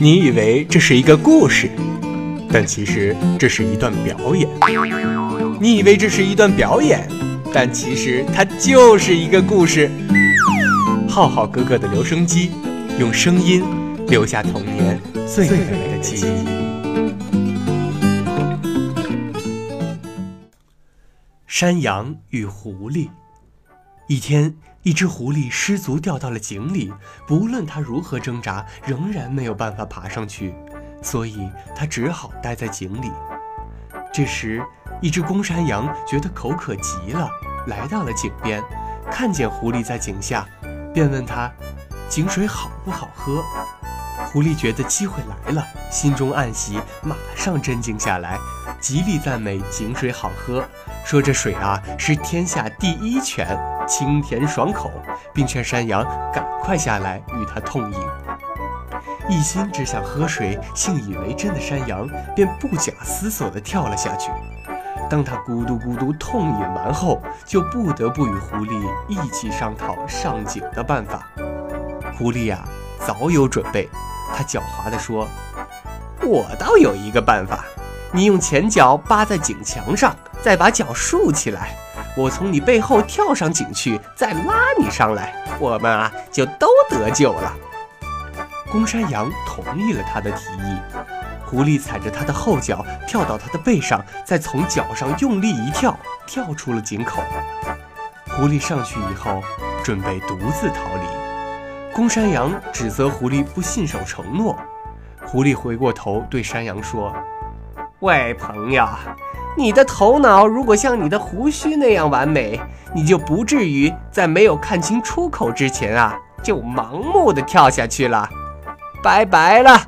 你以为这是一个故事，但其实这是一段表演。你以为这是一段表演，但其实它就是一个故事。浩浩哥哥的留声机，用声音留下童年最美的记忆。山羊与狐狸。一天，一只狐狸失足掉到了井里，不论它如何挣扎，仍然没有办法爬上去，所以它只好待在井里。这时，一只公山羊觉得口渴极了，来到了井边，看见狐狸在井下，便问他：“井水好不好喝？”狐狸觉得机会来了，心中暗喜，马上镇静下来，极力赞美井水好喝，说这水啊是天下第一泉，清甜爽口，并劝山羊赶快下来与他痛饮。一心只想喝水、信以为真的山羊便不假思索地跳了下去。当他咕嘟咕嘟痛饮完后，就不得不与狐狸一起商讨上井的办法。狐狸呀，早有准备。他狡猾地说：“我倒有一个办法，你用前脚扒在井墙上，再把脚竖起来，我从你背后跳上井去，再拉你上来，我们啊就都得救了。”公山羊同意了他的提议。狐狸踩着他的后脚跳到他的背上，再从脚上用力一跳，跳出了井口。狐狸上去以后，准备独自逃离。公山羊指责狐狸不信守承诺，狐狸回过头对山羊说：“喂，朋友，你的头脑如果像你的胡须那样完美，你就不至于在没有看清出口之前啊，就盲目的跳下去了。拜拜了。”